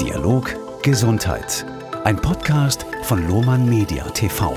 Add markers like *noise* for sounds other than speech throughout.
Dialog Gesundheit. Ein Podcast von Lohmann Media TV.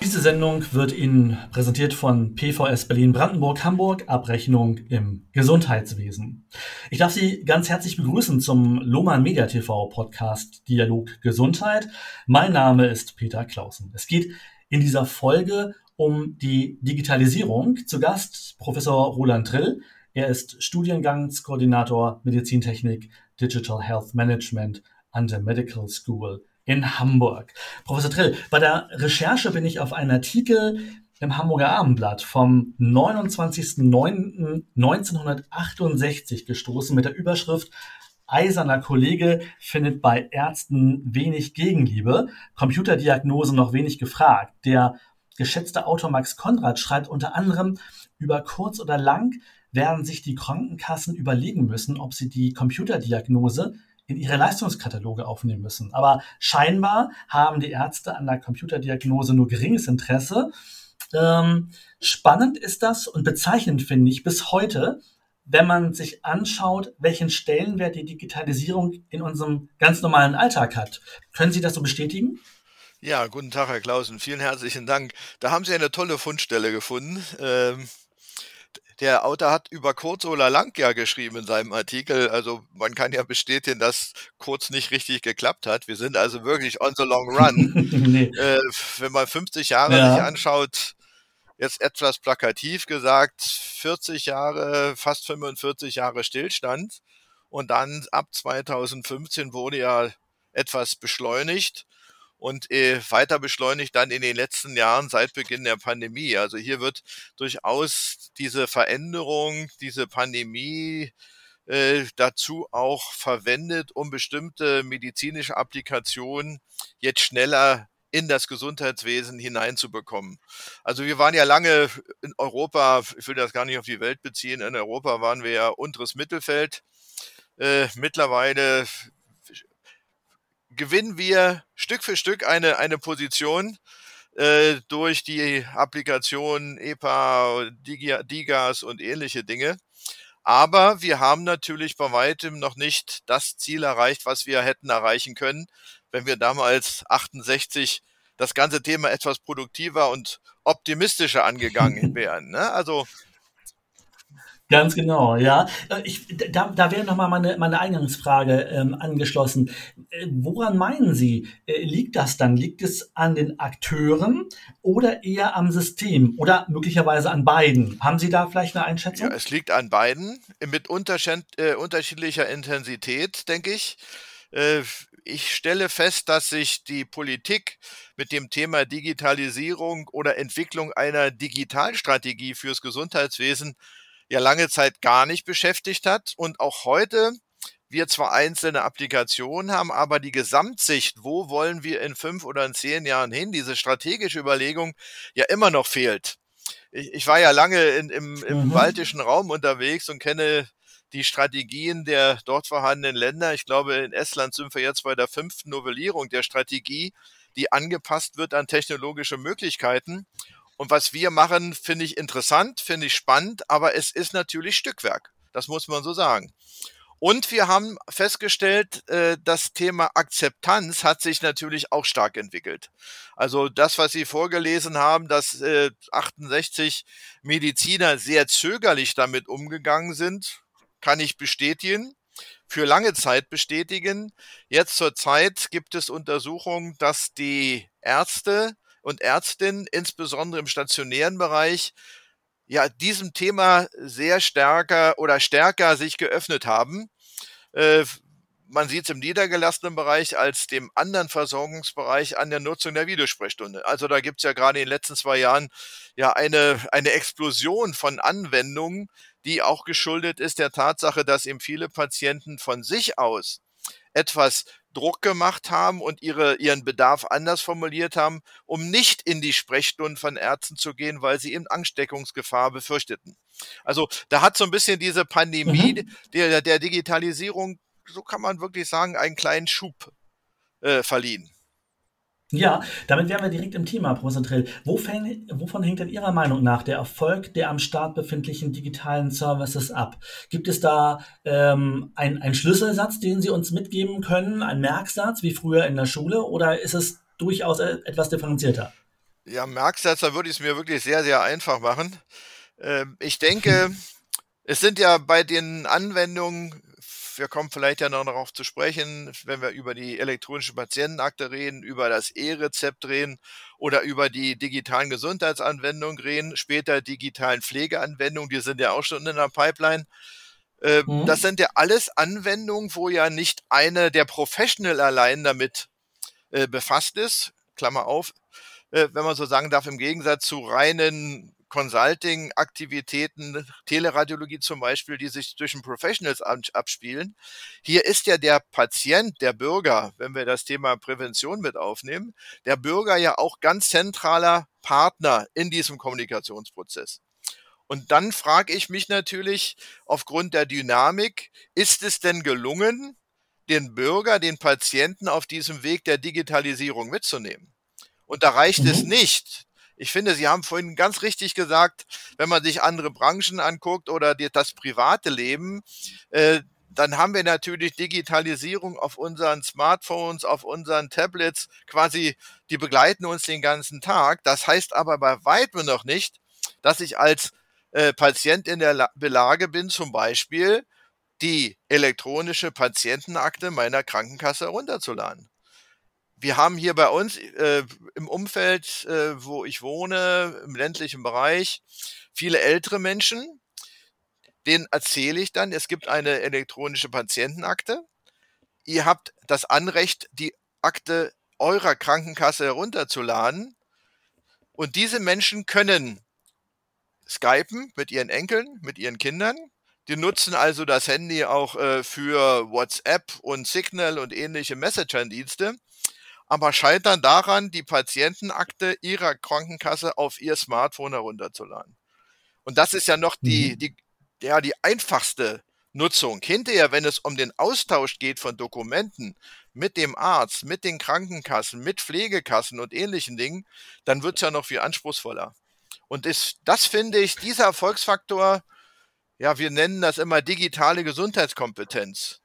Diese Sendung wird Ihnen präsentiert von PVS Berlin Brandenburg Hamburg Abrechnung im Gesundheitswesen. Ich darf Sie ganz herzlich begrüßen zum Lohmann Media TV Podcast Dialog Gesundheit. Mein Name ist Peter Clausen. Es geht in dieser Folge um die Digitalisierung. Zu Gast Professor Roland Drill. Er ist Studiengangskoordinator Medizintechnik Digital Health Management an der Medical School in Hamburg. Professor Drill, bei der Recherche bin ich auf einen Artikel im Hamburger Abendblatt vom 29.09.1968 gestoßen mit der Überschrift Eiserner Kollege findet bei Ärzten wenig Gegenliebe, Computerdiagnose noch wenig gefragt. Der geschätzte Autor Max Konrad schreibt unter anderem, über kurz oder lang werden sich die Krankenkassen überlegen müssen, ob sie die Computerdiagnose in ihre Leistungskataloge aufnehmen müssen. Aber scheinbar haben die Ärzte an der Computerdiagnose nur geringes Interesse. Ähm, spannend ist das und bezeichnend finde ich bis heute, wenn man sich anschaut, welchen Stellenwert die Digitalisierung in unserem ganz normalen Alltag hat. Können Sie das so bestätigen? Ja, guten Tag, Herr Klausen. Vielen herzlichen Dank. Da haben Sie eine tolle Fundstelle gefunden. Ähm, der Autor hat über kurz oder lang ja geschrieben in seinem Artikel. Also man kann ja bestätigen, dass kurz nicht richtig geklappt hat. Wir sind also wirklich on the long run. *laughs* nee. äh, wenn man 50 Jahre ja. sich anschaut, jetzt etwas plakativ gesagt, 40 Jahre, fast 45 Jahre Stillstand. Und dann ab 2015 wurde ja etwas beschleunigt und äh, weiter beschleunigt dann in den letzten Jahren seit Beginn der Pandemie. Also hier wird durchaus diese Veränderung, diese Pandemie äh, dazu auch verwendet, um bestimmte medizinische Applikationen jetzt schneller in das Gesundheitswesen hineinzubekommen. Also wir waren ja lange in Europa, ich will das gar nicht auf die Welt beziehen, in Europa waren wir ja unteres Mittelfeld. Äh, mittlerweile gewinnen wir Stück für Stück eine, eine Position äh, durch die Applikation EPA, Digas und ähnliche Dinge. Aber wir haben natürlich bei weitem noch nicht das Ziel erreicht, was wir hätten erreichen können, wenn wir damals 68 das ganze Thema etwas produktiver und optimistischer angegangen *laughs* wären. Ne? Also Ganz genau, ja. Äh, ich, da, da wäre nochmal meine, meine Eingangsfrage ähm, angeschlossen. Äh, woran meinen Sie, äh, liegt das dann? Liegt es an den Akteuren oder eher am System oder möglicherweise an beiden? Haben Sie da vielleicht eine Einschätzung? Ja, es liegt an beiden mit äh, unterschiedlicher Intensität, denke ich. Äh, ich stelle fest, dass sich die Politik mit dem Thema Digitalisierung oder Entwicklung einer Digitalstrategie fürs Gesundheitswesen ja lange Zeit gar nicht beschäftigt hat und auch heute wir zwar einzelne Applikationen haben, aber die Gesamtsicht, wo wollen wir in fünf oder in zehn Jahren hin, diese strategische Überlegung ja immer noch fehlt. Ich, ich war ja lange in, im, im mhm. baltischen Raum unterwegs und kenne die Strategien der dort vorhandenen Länder. Ich glaube, in Estland sind wir jetzt bei der fünften Novellierung der Strategie, die angepasst wird an technologische Möglichkeiten. Und was wir machen, finde ich interessant, finde ich spannend, aber es ist natürlich Stückwerk. Das muss man so sagen. Und wir haben festgestellt, äh, das Thema Akzeptanz hat sich natürlich auch stark entwickelt. Also das, was Sie vorgelesen haben, dass 68 äh, Mediziner sehr zögerlich damit umgegangen sind, kann ich bestätigen für lange Zeit bestätigen. Jetzt zur Zeit gibt es Untersuchungen, dass die Ärzte und Ärztinnen, insbesondere im stationären Bereich, ja, diesem Thema sehr stärker oder stärker sich geöffnet haben. Äh, man sieht es im niedergelassenen Bereich als dem anderen Versorgungsbereich an der Nutzung der Videosprechstunde. Also da gibt es ja gerade in den letzten zwei Jahren ja eine, eine Explosion von Anwendungen, die auch geschuldet ist der Tatsache, dass eben viele Patienten von sich aus etwas Druck gemacht haben und ihre, ihren Bedarf anders formuliert haben, um nicht in die Sprechstunden von Ärzten zu gehen, weil sie eben Ansteckungsgefahr befürchteten. Also da hat so ein bisschen diese Pandemie mhm. der, der Digitalisierung, so kann man wirklich sagen, einen kleinen Schub äh, verliehen. Ja, damit wären wir direkt im Thema, Professor Trill. Wovon hängt denn Ihrer Meinung nach der Erfolg der am Start befindlichen digitalen Services ab? Gibt es da ähm, einen Schlüsselsatz, den Sie uns mitgeben können, ein Merksatz wie früher in der Schule, oder ist es durchaus e-, etwas differenzierter? Ja, Merksatz, da würde ich es mir wirklich sehr, sehr einfach machen. Ähm, ich denke, *laughs* es sind ja bei den Anwendungen wir kommen vielleicht ja noch darauf zu sprechen, wenn wir über die elektronische Patientenakte reden, über das E-Rezept reden oder über die digitalen Gesundheitsanwendungen reden, später digitalen Pflegeanwendungen, die sind ja auch schon in der Pipeline. Äh, mhm. Das sind ja alles Anwendungen, wo ja nicht eine der Professional allein damit äh, befasst ist, Klammer auf, äh, wenn man so sagen darf, im Gegensatz zu reinen Consulting-Aktivitäten, Teleradiologie zum Beispiel, die sich zwischen Professionals abspielen. Hier ist ja der Patient, der Bürger, wenn wir das Thema Prävention mit aufnehmen, der Bürger ja auch ganz zentraler Partner in diesem Kommunikationsprozess. Und dann frage ich mich natürlich aufgrund der Dynamik, ist es denn gelungen, den Bürger, den Patienten auf diesem Weg der Digitalisierung mitzunehmen? Und da reicht mhm. es nicht, ich finde, Sie haben vorhin ganz richtig gesagt, wenn man sich andere Branchen anguckt oder das private Leben, äh, dann haben wir natürlich Digitalisierung auf unseren Smartphones, auf unseren Tablets, quasi, die begleiten uns den ganzen Tag. Das heißt aber bei weitem noch nicht, dass ich als äh, Patient in der La Belage bin, zum Beispiel die elektronische Patientenakte meiner Krankenkasse herunterzuladen wir haben hier bei uns äh, im Umfeld, äh, wo ich wohne, im ländlichen Bereich, viele ältere Menschen. Denen erzähle ich dann, es gibt eine elektronische Patientenakte. Ihr habt das Anrecht, die Akte eurer Krankenkasse herunterzuladen. Und diese Menschen können skypen mit ihren Enkeln, mit ihren Kindern. Die nutzen also das Handy auch äh, für WhatsApp und Signal und ähnliche Messenger-Dienste aber scheitern daran, die Patientenakte ihrer Krankenkasse auf ihr Smartphone herunterzuladen. Und das ist ja noch die, mhm. die, ja, die einfachste Nutzung. Hinterher, wenn es um den Austausch geht von Dokumenten mit dem Arzt, mit den Krankenkassen, mit Pflegekassen und ähnlichen Dingen, dann wird es ja noch viel anspruchsvoller. Und ist, das finde ich, dieser Erfolgsfaktor, ja, wir nennen das immer digitale Gesundheitskompetenz.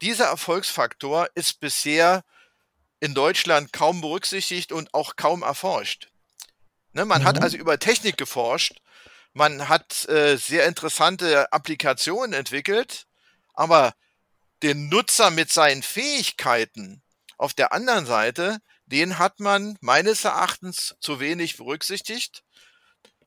Dieser Erfolgsfaktor ist bisher in Deutschland kaum berücksichtigt und auch kaum erforscht. Ne, man mhm. hat also über Technik geforscht, man hat äh, sehr interessante Applikationen entwickelt, aber den Nutzer mit seinen Fähigkeiten auf der anderen Seite, den hat man meines Erachtens zu wenig berücksichtigt.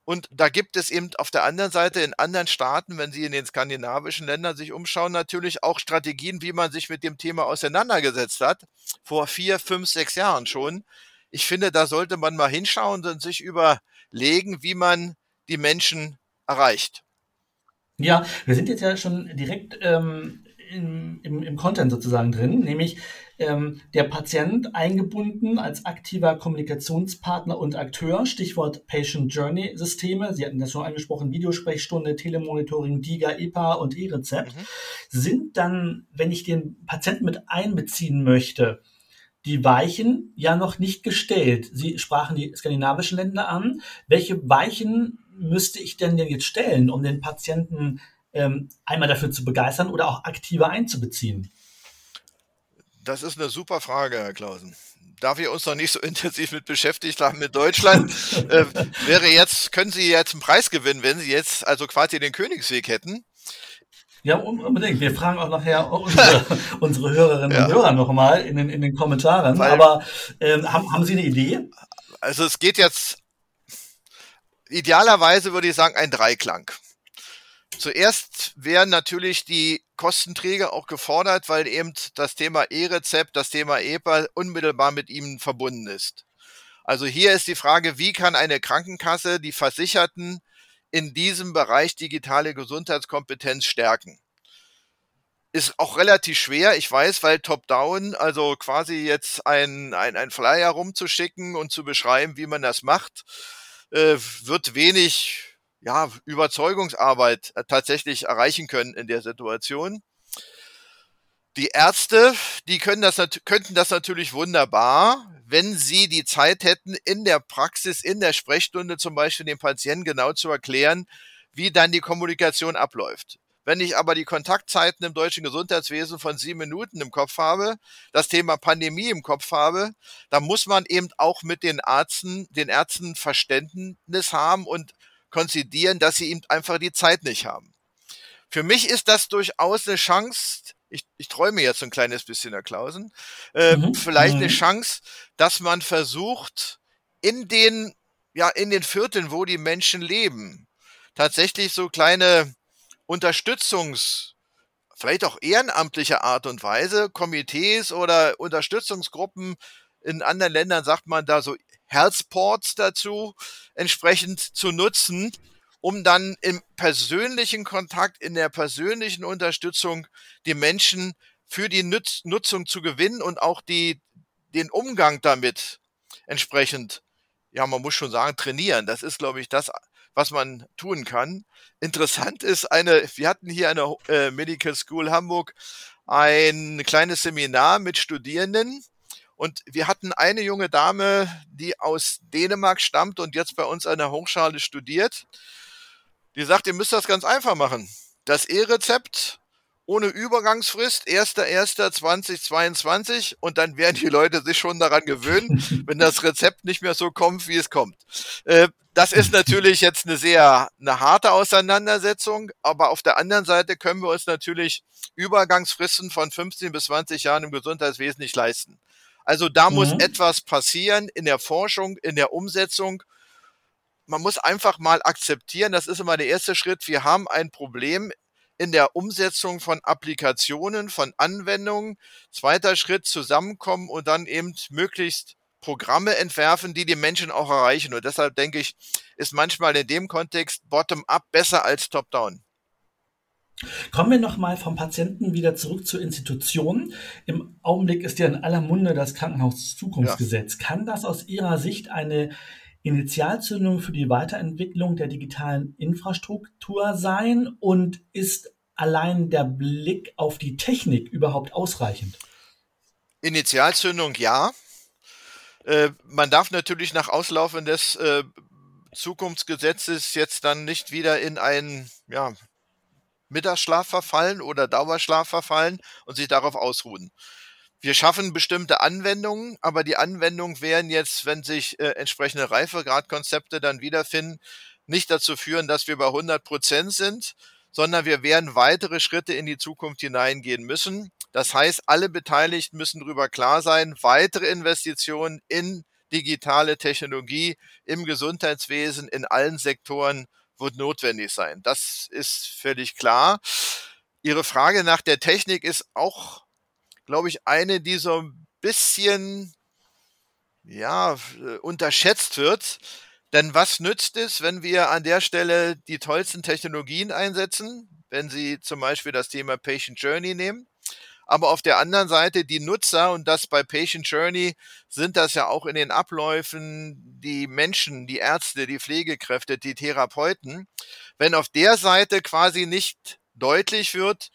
Und da gibt es eben auf der anderen Seite in anderen Staaten, wenn Sie in den skandinavischen Ländern sich umschauen, natürlich auch Strategien, wie man sich mit dem Thema auseinandergesetzt hat. Vor vier, fünf, sechs Jahren schon. Ich finde, da sollte man mal hinschauen und sich überlegen, wie man die Menschen erreicht. Ja, wir sind jetzt ja schon direkt ähm, im, im, im Content sozusagen drin, nämlich ähm, der Patient eingebunden als aktiver Kommunikationspartner und Akteur, Stichwort Patient Journey Systeme. Sie hatten das schon angesprochen, Videosprechstunde, Telemonitoring, DIGA, EPA und E-Rezept, mhm. sind dann, wenn ich den Patienten mit einbeziehen möchte, die Weichen ja noch nicht gestellt. Sie sprachen die skandinavischen Länder an. Welche Weichen müsste ich denn denn jetzt stellen, um den Patienten ähm, einmal dafür zu begeistern oder auch aktiver einzubeziehen? Das ist eine super Frage, Herr Klausen. Da wir uns noch nicht so *laughs* intensiv mit beschäftigt haben mit Deutschland, *laughs* äh, wäre jetzt, können Sie jetzt einen Preis gewinnen, wenn Sie jetzt also quasi den Königsweg hätten. Ja, unbedingt. Wir fragen auch nachher unsere, *laughs* unsere Hörerinnen ja. und Hörer nochmal in den, in den Kommentaren. Weil, Aber ähm, haben, haben Sie eine Idee? Also es geht jetzt, idealerweise würde ich sagen, ein Dreiklang. Zuerst wären natürlich die Kostenträger auch gefordert, weil eben das Thema E-Rezept, das Thema EPA unmittelbar mit ihnen verbunden ist. Also hier ist die Frage, wie kann eine Krankenkasse die Versicherten in diesem Bereich digitale Gesundheitskompetenz stärken? Ist auch relativ schwer, ich weiß, weil Top-Down, also quasi jetzt ein, ein, ein Flyer rumzuschicken und zu beschreiben, wie man das macht, äh, wird wenig ja, Überzeugungsarbeit äh, tatsächlich erreichen können in der Situation. Die Ärzte, die können das, könnten das natürlich wunderbar, wenn sie die Zeit hätten, in der Praxis, in der Sprechstunde zum Beispiel dem Patienten genau zu erklären, wie dann die Kommunikation abläuft. Wenn ich aber die Kontaktzeiten im deutschen Gesundheitswesen von sieben Minuten im Kopf habe, das Thema Pandemie im Kopf habe, dann muss man eben auch mit den Ärzten, den Ärzten Verständnis haben und konzidieren, dass sie eben einfach die Zeit nicht haben. Für mich ist das durchaus eine Chance, ich, ich träume jetzt ein kleines bisschen, Herr Klausen, äh, mhm. vielleicht eine mhm. Chance, dass man versucht, in den, ja, in den Vierteln, wo die Menschen leben, tatsächlich so kleine Unterstützungs- vielleicht auch ehrenamtliche Art und Weise, Komitees oder Unterstützungsgruppen in anderen Ländern sagt man da so Healthports dazu, entsprechend zu nutzen, um dann im persönlichen Kontakt, in der persönlichen Unterstützung die Menschen für die Nutz Nutzung zu gewinnen und auch die, den Umgang damit entsprechend, ja, man muss schon sagen, trainieren. Das ist, glaube ich, das, was man tun kann. Interessant ist eine, wir hatten hier eine äh, Medical School Hamburg ein kleines Seminar mit Studierenden und wir hatten eine junge Dame, die aus Dänemark stammt und jetzt bei uns an der Hochschule studiert. Die sagt, ihr müsst das ganz einfach machen. Das E-Rezept ohne Übergangsfrist, 1.1.2022 und dann werden die Leute sich schon daran gewöhnen, *laughs* wenn das Rezept nicht mehr so kommt, wie es kommt. Äh, das ist natürlich jetzt eine sehr eine harte Auseinandersetzung, aber auf der anderen Seite können wir uns natürlich Übergangsfristen von 15 bis 20 Jahren im Gesundheitswesen nicht leisten. Also da mhm. muss etwas passieren in der Forschung, in der Umsetzung man muss einfach mal akzeptieren, das ist immer der erste Schritt. Wir haben ein Problem in der Umsetzung von Applikationen, von Anwendungen. Zweiter Schritt, zusammenkommen und dann eben möglichst Programme entwerfen, die die Menschen auch erreichen. Und deshalb denke ich, ist manchmal in dem Kontext Bottom-up besser als Top-down. Kommen wir nochmal vom Patienten wieder zurück zur Institution. Im Augenblick ist ja in aller Munde das Krankenhauszukunftsgesetz. Ja. Kann das aus Ihrer Sicht eine Initialzündung für die Weiterentwicklung der digitalen Infrastruktur sein und ist allein der Blick auf die Technik überhaupt ausreichend? Initialzündung ja. Äh, man darf natürlich nach Auslaufen des äh, Zukunftsgesetzes jetzt dann nicht wieder in einen ja, Mittagsschlaf verfallen oder Dauerschlaf verfallen und sich darauf ausruhen wir schaffen bestimmte Anwendungen, aber die Anwendungen werden jetzt, wenn sich äh, entsprechende Reifegradkonzepte dann wiederfinden, nicht dazu führen, dass wir bei 100 Prozent sind, sondern wir werden weitere Schritte in die Zukunft hineingehen müssen. Das heißt, alle Beteiligten müssen darüber klar sein, weitere Investitionen in digitale Technologie im Gesundheitswesen, in allen Sektoren wird notwendig sein. Das ist völlig klar. Ihre Frage nach der Technik ist auch glaube ich, eine, die so ein bisschen, ja, äh, unterschätzt wird. Denn was nützt es, wenn wir an der Stelle die tollsten Technologien einsetzen, wenn Sie zum Beispiel das Thema Patient Journey nehmen? Aber auf der anderen Seite die Nutzer und das bei Patient Journey sind das ja auch in den Abläufen die Menschen, die Ärzte, die Pflegekräfte, die Therapeuten. Wenn auf der Seite quasi nicht deutlich wird,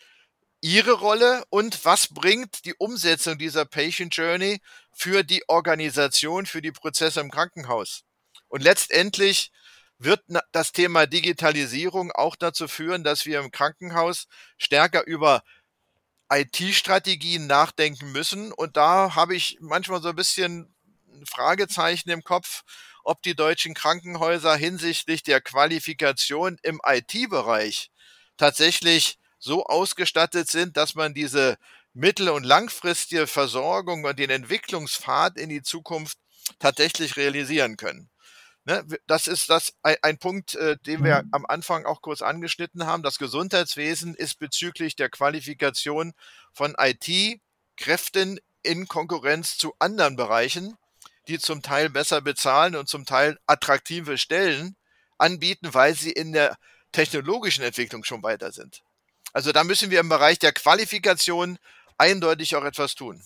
ihre Rolle und was bringt die Umsetzung dieser Patient Journey für die Organisation, für die Prozesse im Krankenhaus. Und letztendlich wird das Thema Digitalisierung auch dazu führen, dass wir im Krankenhaus stärker über IT-Strategien nachdenken müssen. Und da habe ich manchmal so ein bisschen Fragezeichen im Kopf, ob die deutschen Krankenhäuser hinsichtlich der Qualifikation im IT-Bereich tatsächlich so ausgestattet sind, dass man diese mittel- und langfristige Versorgung und den Entwicklungspfad in die Zukunft tatsächlich realisieren können. Ne, das ist das ein, Punkt, äh, den wir mhm. am Anfang auch kurz angeschnitten haben. Das Gesundheitswesen ist bezüglich der Qualifikation von IT-Kräften in Konkurrenz zu anderen Bereichen, die zum Teil besser bezahlen und zum Teil attraktive Stellen anbieten, weil sie in der technologischen Entwicklung schon weiter sind. Also da müssen wir im Bereich der Qualifikation eindeutig auch etwas tun.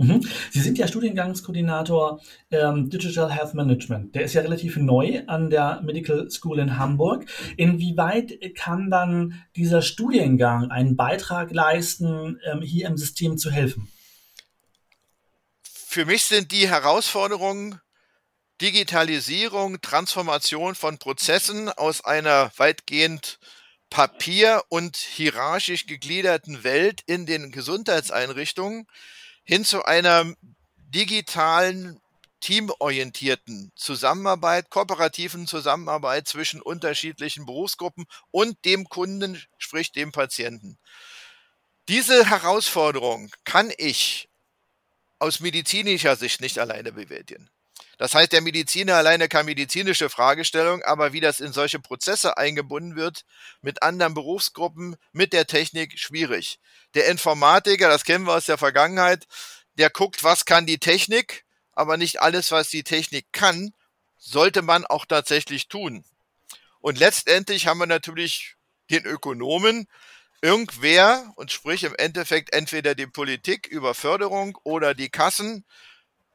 Mhm. Sie sind ja Studiengangskoordinator ähm, Digital Health Management. Der ist ja relativ neu an der Medical School in Hamburg. Inwieweit kann dann dieser Studiengang einen Beitrag leisten, ähm, hier im System zu helfen? für mich sind die Herausforderungen Digitalisierung, Transformation von Prozessen aus einer weitgehend papier- und hierarchisch gegliederten Welt in den Gesundheitseinrichtungen hin zu einer digitalen, teamorientierten Zusammenarbeit, kooperativen Zusammenarbeit zwischen unterschiedlichen Berufsgruppen und dem Kunden, sprich dem Patienten. Diese Herausforderung kann ich aus medizinischer Sicht nicht alleine bewältigen. Das heißt, der Mediziner alleine kann medizinische Fragestellungen, aber wie das in solche Prozesse eingebunden wird, mit anderen Berufsgruppen, mit der Technik, schwierig. Der Informatiker, das kennen wir aus der Vergangenheit, der guckt, was kann die Technik, aber nicht alles, was die Technik kann, sollte man auch tatsächlich tun. Und letztendlich haben wir natürlich den Ökonomen, irgendwer, und sprich im Endeffekt entweder die Politik über Förderung oder die Kassen,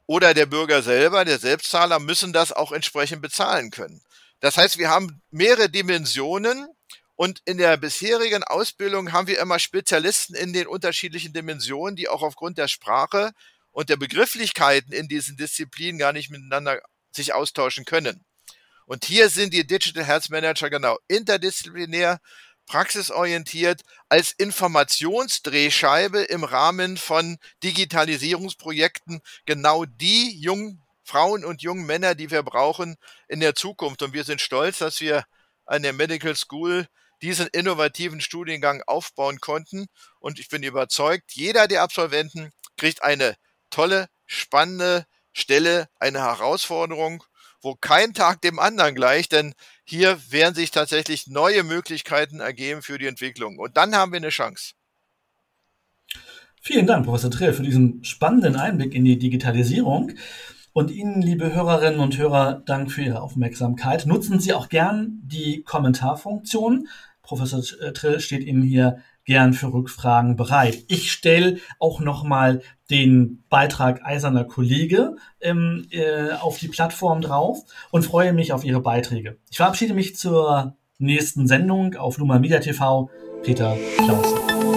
oder der Bürger selber, der Selbstzahler, müssen das auch entsprechend bezahlen können. Das heißt, wir haben mehrere Dimensionen und in der bisherigen Ausbildung haben wir immer Spezialisten in den unterschiedlichen Dimensionen, die auch aufgrund der Sprache und der Begrifflichkeiten in diesen Disziplinen gar nicht miteinander sich austauschen können. Und hier sind die Digital Health Manager genau interdisziplinär praxisorientiert als Informationsdrehscheibe im Rahmen von Digitalisierungsprojekten genau die jungen Frauen und jungen Männer, die wir brauchen in der Zukunft. Und wir sind stolz, dass wir an der Medical School diesen innovativen Studiengang aufbauen konnten. Und ich bin überzeugt, jeder der Absolventen kriegt eine tolle, spannende Stelle, eine Herausforderung wo kein Tag dem anderen gleicht, denn hier werden sich tatsächlich neue Möglichkeiten ergeben für die Entwicklung. Und dann haben wir eine Chance. Vielen Dank, Professor Trill, für diesen spannenden Einblick in die Digitalisierung. Und Ihnen, liebe Hörerinnen und Hörer, Dank für Ihre Aufmerksamkeit. Nutzen Sie auch gern die Kommentarfunktion. Professor Trill steht Ihnen hier gern für Rückfragen bereit. Ich stelle auch nochmal den Beitrag Eiserner Kollege ähm, äh, auf die Plattform drauf und freue mich auf Ihre Beiträge. Ich verabschiede mich zur nächsten Sendung auf Luma Media TV. Peter Clausen.